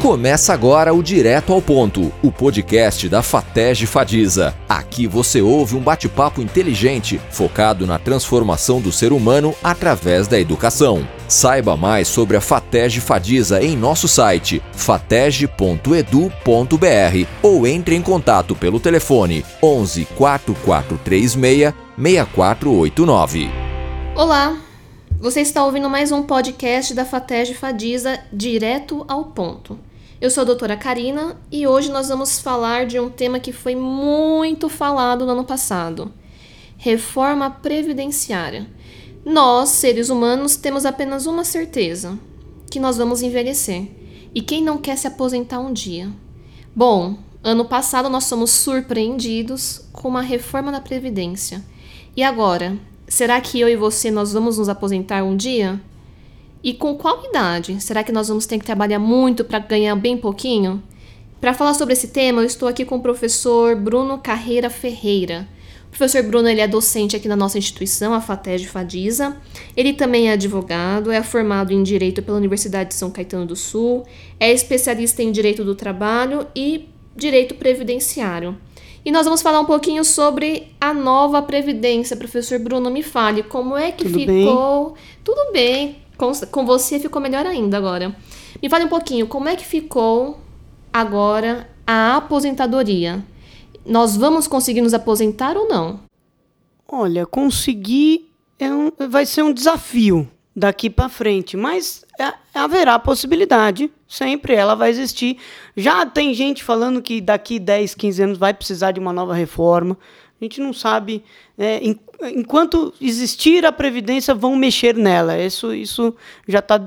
Começa agora o Direto ao Ponto, o podcast da Fatege Fadiza. Aqui você ouve um bate-papo inteligente focado na transformação do ser humano através da educação. Saiba mais sobre a Fatege Fadiza em nosso site fatege.edu.br ou entre em contato pelo telefone 11 4436 6489. Olá, você está ouvindo mais um podcast da Fatege Fadiza direto ao ponto. Eu sou a doutora Karina e hoje nós vamos falar de um tema que foi muito falado no ano passado: reforma previdenciária. Nós, seres humanos, temos apenas uma certeza: que nós vamos envelhecer. E quem não quer se aposentar um dia? Bom, ano passado nós somos surpreendidos com uma reforma da Previdência. E agora, será que eu e você nós vamos nos aposentar um dia? E com qual idade? Será que nós vamos ter que trabalhar muito para ganhar bem pouquinho? Para falar sobre esse tema, eu estou aqui com o professor Bruno Carreira Ferreira. O professor Bruno ele é docente aqui na nossa instituição, a FATEG Fadiza. Ele também é advogado, é formado em Direito pela Universidade de São Caetano do Sul, é especialista em Direito do Trabalho e Direito Previdenciário. E nós vamos falar um pouquinho sobre a nova Previdência. Professor Bruno, me fale como é que Tudo ficou. Bem? Tudo bem. Com, com você ficou melhor ainda agora. Me fale um pouquinho, como é que ficou agora a aposentadoria? Nós vamos conseguir nos aposentar ou não? Olha, conseguir é um, vai ser um desafio daqui para frente, mas é, haverá possibilidade, sempre ela vai existir. Já tem gente falando que daqui 10, 15 anos vai precisar de uma nova reforma. A gente não sabe. É, enquanto existir a Previdência, vão mexer nela. Isso, isso já está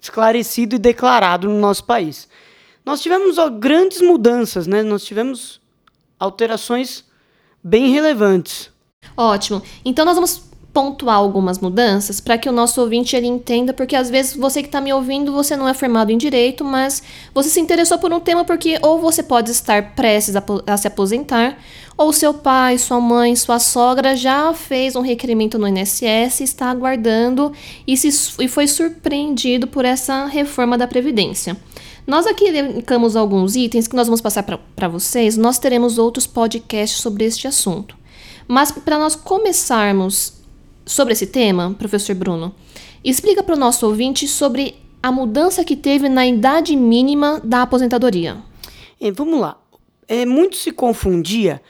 esclarecido e declarado no nosso país. Nós tivemos ó, grandes mudanças, né? nós tivemos alterações bem relevantes. Ótimo. Então nós vamos pontuar algumas mudanças para que o nosso ouvinte ele entenda, porque às vezes você que está me ouvindo, você não é formado em direito, mas você se interessou por um tema porque ou você pode estar prestes a, a se aposentar, ou seu pai, sua mãe, sua sogra já fez um requerimento no INSS, está aguardando e, se, e foi surpreendido por essa reforma da Previdência. Nós aqui elencamos alguns itens que nós vamos passar para vocês. Nós teremos outros podcasts sobre este assunto. Mas para nós começarmos sobre esse tema, professor Bruno, explica para o nosso ouvinte sobre a mudança que teve na idade mínima da aposentadoria. É, vamos lá. É, muito se confundia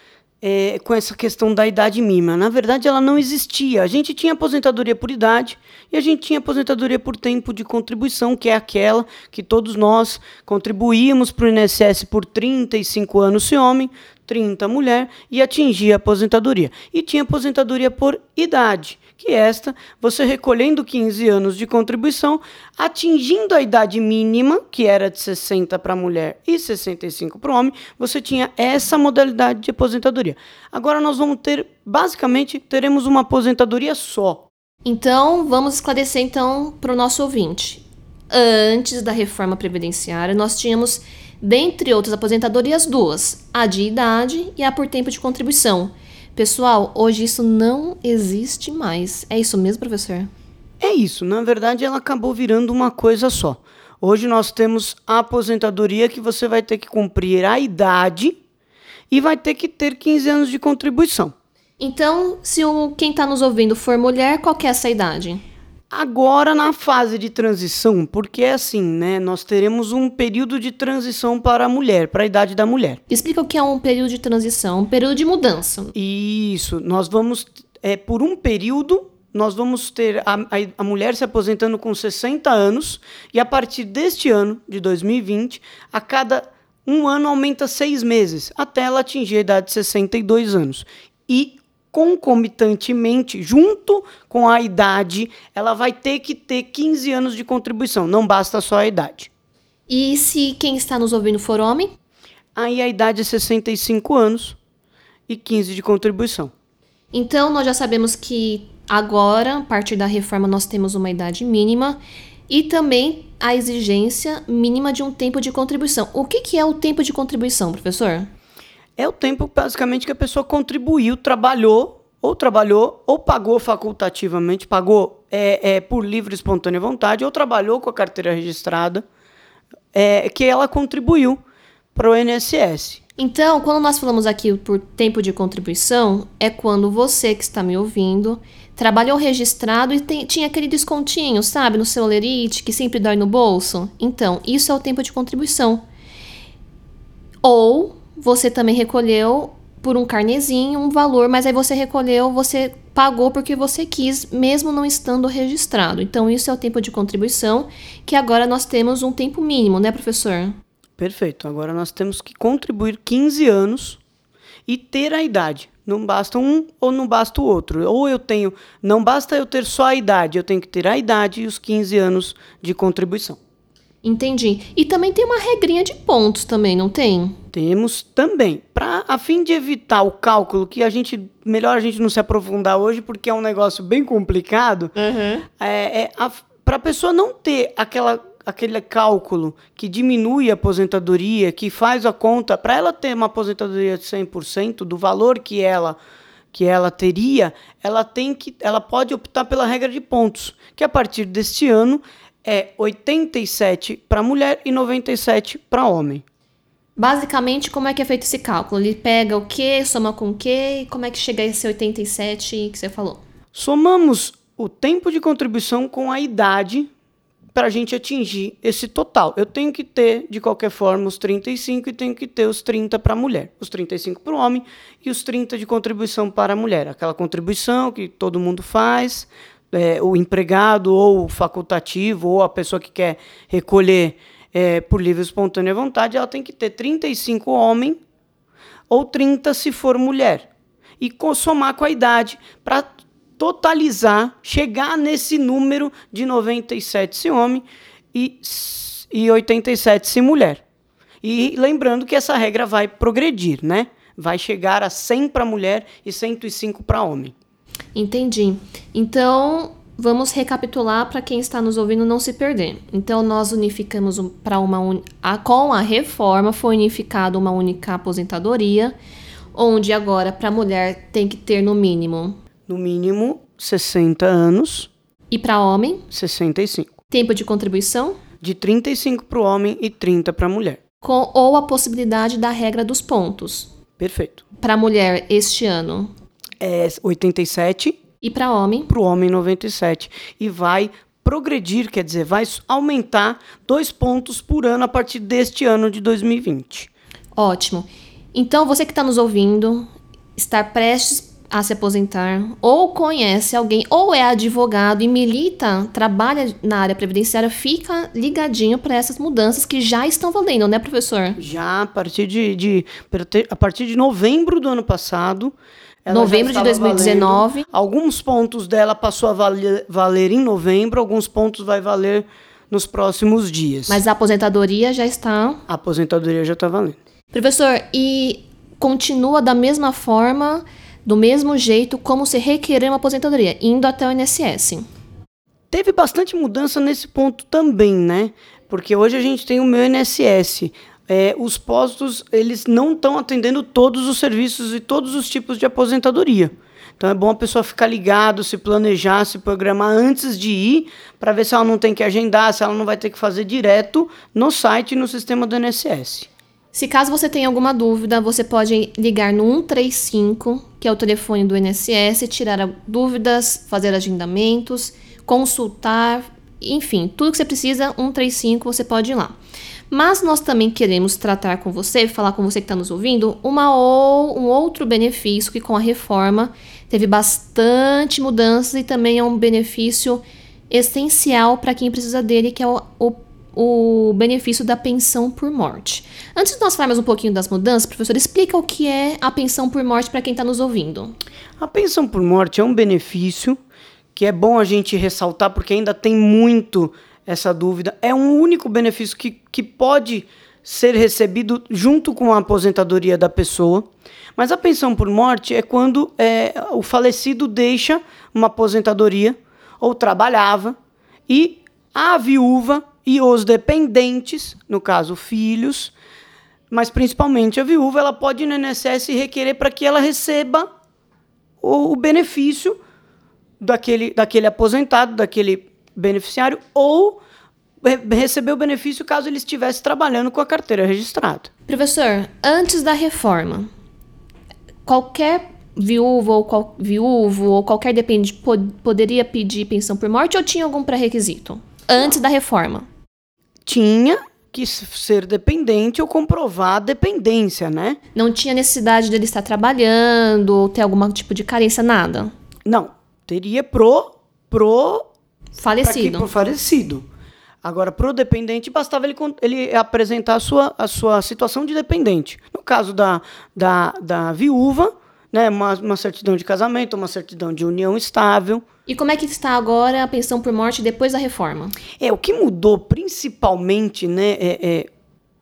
é, com essa questão da idade mínima. Na verdade, ela não existia. A gente tinha aposentadoria por idade e a gente tinha aposentadoria por tempo de contribuição, que é aquela que todos nós contribuímos para o INSS por 35 anos se homem, 30 mulher e atingia a aposentadoria. E tinha aposentadoria por idade que esta, você recolhendo 15 anos de contribuição, atingindo a idade mínima, que era de 60 para a mulher e 65 para o homem, você tinha essa modalidade de aposentadoria. Agora nós vamos ter, basicamente, teremos uma aposentadoria só. Então, vamos esclarecer então para o nosso ouvinte. Antes da reforma previdenciária, nós tínhamos, dentre outras aposentadorias, duas: a de idade e a por tempo de contribuição Pessoal, hoje isso não existe mais. É isso mesmo, professor? É isso. Na verdade, ela acabou virando uma coisa só. Hoje nós temos a aposentadoria que você vai ter que cumprir a idade e vai ter que ter 15 anos de contribuição. Então, se o, quem está nos ouvindo for mulher, qual é essa idade? Agora na fase de transição, porque é assim, né? Nós teremos um período de transição para a mulher, para a idade da mulher. Explica o que é um período de transição, um período de mudança. Isso, nós vamos é por um período nós vamos ter a, a, a, mulher se aposentando com 60 anos e a partir deste ano, de 2020, a cada um ano aumenta seis meses, até ela atingir a idade de 62 anos. E concomitantemente, junto com a idade, ela vai ter que ter 15 anos de contribuição, não basta só a idade. E se quem está nos ouvindo for homem? Aí a idade é 65 anos e 15 de contribuição. Então nós já sabemos que agora, a partir da reforma, nós temos uma idade mínima e também a exigência mínima de um tempo de contribuição. O que, que é o tempo de contribuição, professor? É o tempo basicamente que a pessoa contribuiu, trabalhou, ou trabalhou, ou pagou facultativamente, pagou é, é, por livre e espontânea vontade, ou trabalhou com a carteira registrada, é, que ela contribuiu para o INSS. Então, quando nós falamos aqui por tempo de contribuição, é quando você que está me ouvindo trabalhou registrado e tem, tinha aquele descontinho, sabe, no seu lerite, que sempre dói no bolso. Então, isso é o tempo de contribuição. Ou você também recolheu por um carnezinho um valor, mas aí você recolheu, você pagou porque você quis, mesmo não estando registrado. Então, isso é o tempo de contribuição, que agora nós temos um tempo mínimo, né, professor? Perfeito. Agora nós temos que contribuir 15 anos e ter a idade. Não basta um ou não basta o outro. Ou eu tenho, não basta eu ter só a idade, eu tenho que ter a idade e os 15 anos de contribuição. Entendi. E também tem uma regrinha de pontos também, não tem? Temos também. Para a fim de evitar o cálculo, que a gente melhor a gente não se aprofundar hoje, porque é um negócio bem complicado. Uhum. É, é para a pessoa não ter aquela aquele cálculo que diminui a aposentadoria, que faz a conta, para ela ter uma aposentadoria de 100% do valor que ela que ela teria, ela tem que ela pode optar pela regra de pontos, que a partir deste ano é 87 para mulher e 97 para homem. Basicamente, como é que é feito esse cálculo? Ele pega o que, soma com o que, e como é que chega a esse 87 que você falou? Somamos o tempo de contribuição com a idade para a gente atingir esse total. Eu tenho que ter, de qualquer forma, os 35 e tenho que ter os 30 para a mulher. Os 35 para o homem e os 30 de contribuição para a mulher. Aquela contribuição que todo mundo faz, é, o empregado ou o facultativo ou a pessoa que quer recolher é, por livre espontânea vontade, ela tem que ter 35 homem ou 30 se for mulher. E somar com a idade para totalizar, chegar nesse número de 97 se homem e, e 87 se mulher. E lembrando que essa regra vai progredir, né? Vai chegar a 100 para mulher e 105 para homem. Entendi. Então, vamos recapitular para quem está nos ouvindo não se perder. Então, nós unificamos para uma un... a, com a reforma foi unificada uma única aposentadoria, onde agora para a mulher tem que ter no mínimo no mínimo 60 anos e para homem 65. Tempo de contribuição de 35 para o homem e 30 para a mulher. Com ou a possibilidade da regra dos pontos. Perfeito. Para a mulher este ano é 87 e para homem? Para o homem, 97. E vai progredir, quer dizer, vai aumentar dois pontos por ano a partir deste ano de 2020. Ótimo. Então, você que está nos ouvindo, está prestes a se aposentar, ou conhece alguém, ou é advogado e milita, trabalha na área previdenciária, fica ligadinho para essas mudanças que já estão valendo, né, professor? Já a partir de, de a partir de novembro do ano passado, novembro de 2019. Valendo. Alguns pontos dela passou a valer, valer em novembro, alguns pontos vai valer nos próximos dias. Mas a aposentadoria já está. A aposentadoria já está valendo. Professor, e continua da mesma forma, do mesmo jeito como se requerer uma aposentadoria, indo até o INSS? Teve bastante mudança nesse ponto também, né? Porque hoje a gente tem o meu INSS é, os postos eles não estão atendendo todos os serviços e todos os tipos de aposentadoria. Então é bom a pessoa ficar ligado, se planejar, se programar antes de ir, para ver se ela não tem que agendar, se ela não vai ter que fazer direto no site e no sistema do INSS. Se caso você tenha alguma dúvida, você pode ligar no 135, que é o telefone do INSS, tirar dúvidas, fazer agendamentos, consultar, enfim, tudo que você precisa, 135, você pode ir lá. Mas nós também queremos tratar com você, falar com você que está nos ouvindo, uma ou, um outro benefício que com a reforma teve bastante mudanças e também é um benefício essencial para quem precisa dele, que é o, o, o, benefício da pensão por morte. Antes de nós falarmos um pouquinho das mudanças, professor, explica o que é a pensão por morte para quem está nos ouvindo. A pensão por morte é um benefício que é bom a gente ressaltar porque ainda tem muito essa dúvida. É um único benefício que, que pode ser recebido junto com a aposentadoria da pessoa. Mas a pensão por morte é quando é, o falecido deixa uma aposentadoria ou trabalhava e a viúva e os dependentes, no caso filhos, mas principalmente a viúva, ela pode no INSS requerer para que ela receba o, o benefício daquele, daquele aposentado, daquele beneficiário ou receber o benefício caso ele estivesse trabalhando com a carteira registrada. Professor, antes da reforma, qualquer viúvo ou, qual, viúvo ou qualquer dependente pod, poderia pedir pensão por morte ou tinha algum pré-requisito? Antes da reforma? Tinha que ser dependente ou comprovar a dependência, né? Não tinha necessidade dele estar trabalhando ou ter algum tipo de carência, nada? Não. Teria pro, pro falecido. Pro falecido. Agora, pro dependente, bastava ele, ele apresentar a sua, a sua situação de dependente. No caso da, da, da viúva, né, uma, uma certidão de casamento, uma certidão de união estável. E como é que está agora a pensão por morte depois da reforma? É, o que mudou principalmente, né, é, é,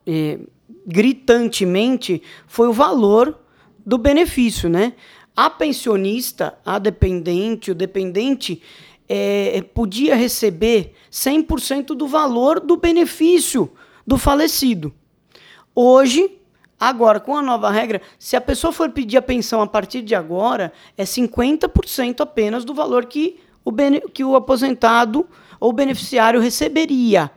é, gritantemente, foi o valor do benefício, né? A pensionista, a dependente, o dependente, é, podia receber 100% do valor do benefício do falecido. Hoje, agora, com a nova regra, se a pessoa for pedir a pensão a partir de agora, é 50% apenas do valor que o, que o aposentado ou beneficiário receberia.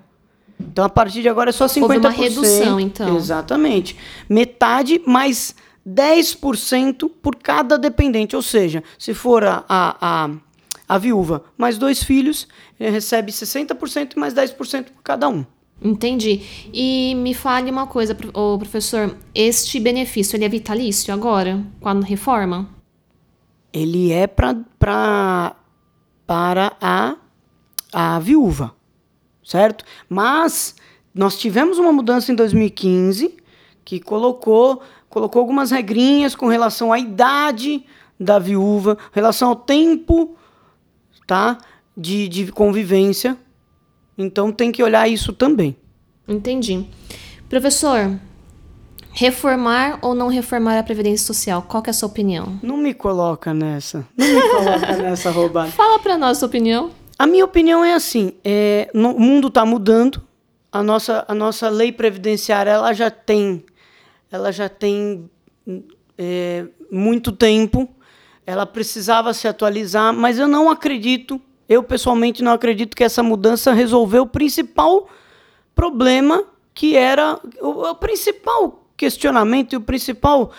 Então, a partir de agora é só 50%. Houve uma redução, então. Exatamente. Metade mais 10% por cada dependente. Ou seja, se for a, a, a, a viúva mais dois filhos, ele recebe 60% e mais 10% por cada um. Entendi. E me fale uma coisa, professor, este benefício ele é vitalício agora, com a reforma? Ele é pra, pra, para a, a viúva, certo? Mas nós tivemos uma mudança em 2015 que colocou colocou algumas regrinhas com relação à idade da viúva, relação ao tempo, tá? De, de convivência. Então tem que olhar isso também. Entendi. Professor, reformar ou não reformar a Previdência Social? Qual é a sua opinião? Não me coloca nessa. Não me coloca nessa roubada. Fala para nós a sua opinião. A minha opinião é assim, é, no, o mundo está mudando, a nossa, a nossa lei previdenciária ela já tem ela já tem é, muito tempo, ela precisava se atualizar, mas eu não acredito, eu pessoalmente não acredito que essa mudança resolveu o principal problema que era o, o principal questionamento e o principal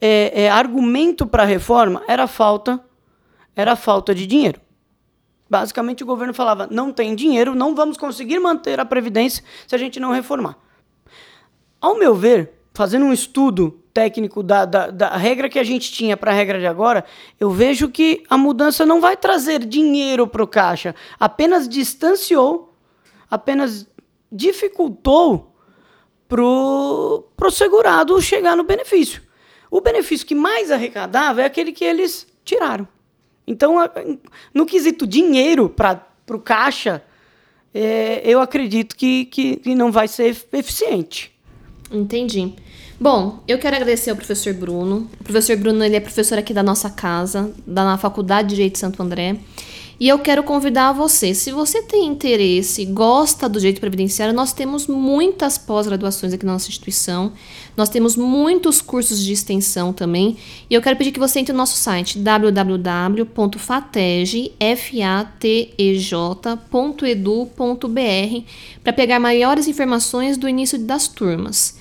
é, é, argumento para a reforma era a falta era a falta de dinheiro. Basicamente o governo falava: não tem dinheiro, não vamos conseguir manter a previdência se a gente não reformar. Ao meu ver, fazendo um estudo técnico da, da, da regra que a gente tinha para a regra de agora, eu vejo que a mudança não vai trazer dinheiro para o caixa, apenas distanciou, apenas dificultou para o segurado chegar no benefício. O benefício que mais arrecadava é aquele que eles tiraram. Então, no quesito dinheiro para o caixa, é, eu acredito que, que, que não vai ser eficiente. Entendi. Bom, eu quero agradecer ao professor Bruno. O professor Bruno ele é professor aqui da nossa casa, da Faculdade de Direito de Santo André. E eu quero convidar você, se você tem interesse, gosta do direito previdenciário, nós temos muitas pós-graduações aqui na nossa instituição. Nós temos muitos cursos de extensão também. E eu quero pedir que você entre no nosso site www.fatej.edu.br para pegar maiores informações do início das turmas.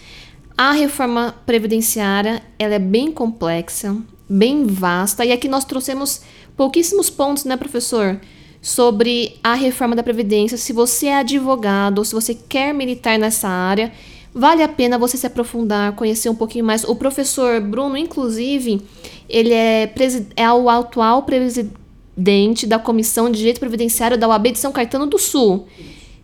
A reforma previdenciária ela é bem complexa, bem vasta, e aqui nós trouxemos pouquíssimos pontos, né, professor, sobre a reforma da Previdência. Se você é advogado se você quer militar nessa área, vale a pena você se aprofundar, conhecer um pouquinho mais. O professor Bruno, inclusive, ele é, é o atual presidente da Comissão de Direito Previdenciário da UAB de São Caetano do Sul.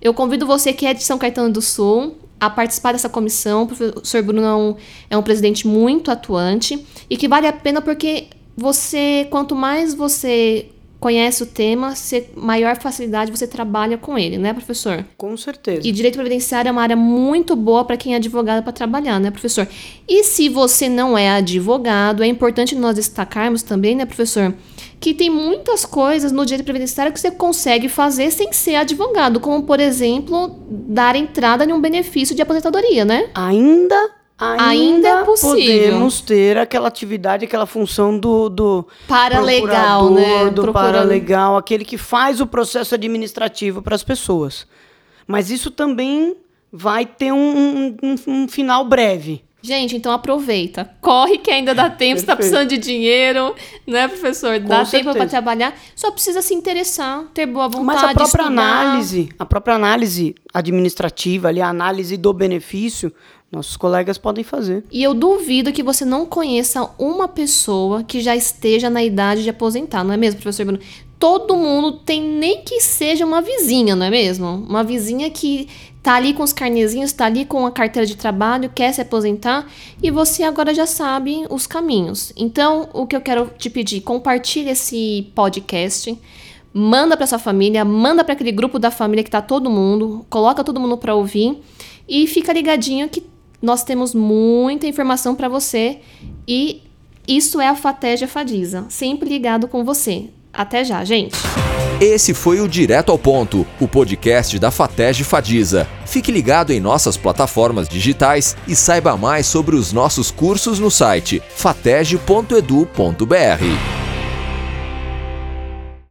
Eu convido você que é de São Caetano do Sul a participar dessa comissão. O professor Bruno é um, é um presidente muito atuante e que vale a pena porque você, quanto mais você conhece o tema, você, maior facilidade você trabalha com ele, né, professor? Com certeza. E direito previdenciário é uma área muito boa para quem é advogado para trabalhar, né, professor? E se você não é advogado, é importante nós destacarmos também, né, professor, que tem muitas coisas no direito previdenciário que você consegue fazer sem ser advogado, como, por exemplo, dar entrada em um benefício de aposentadoria, né? Ainda ainda, ainda é possível. podemos ter aquela atividade, aquela função do, do paralegal, né? Do paralegal, aquele que faz o processo administrativo para as pessoas. Mas isso também vai ter um, um, um final breve. Gente, então aproveita. Corre que ainda dá tempo. Você tá precisando de dinheiro, né, professor? Dá tempo para trabalhar. Só precisa se interessar, ter boa vontade. Mas a própria estudar. análise, a própria análise administrativa, ali, a análise do benefício, nossos colegas podem fazer. E eu duvido que você não conheça uma pessoa que já esteja na idade de aposentar, não é mesmo, professor Bruno? Todo mundo tem nem que seja uma vizinha, não é mesmo? Uma vizinha que tá ali com os carnezinhos, tá ali com a carteira de trabalho, quer se aposentar e você agora já sabe os caminhos. Então, o que eu quero te pedir, compartilhe esse podcast. Manda para sua família, manda para aquele grupo da família que tá todo mundo, coloca todo mundo para ouvir e fica ligadinho que nós temos muita informação para você e isso é a Fatégia Fadiza, sempre ligado com você. Até já, gente. Esse foi o Direto ao Ponto, o podcast da Fatege Fadiza. Fique ligado em nossas plataformas digitais e saiba mais sobre os nossos cursos no site fatege.edu.br.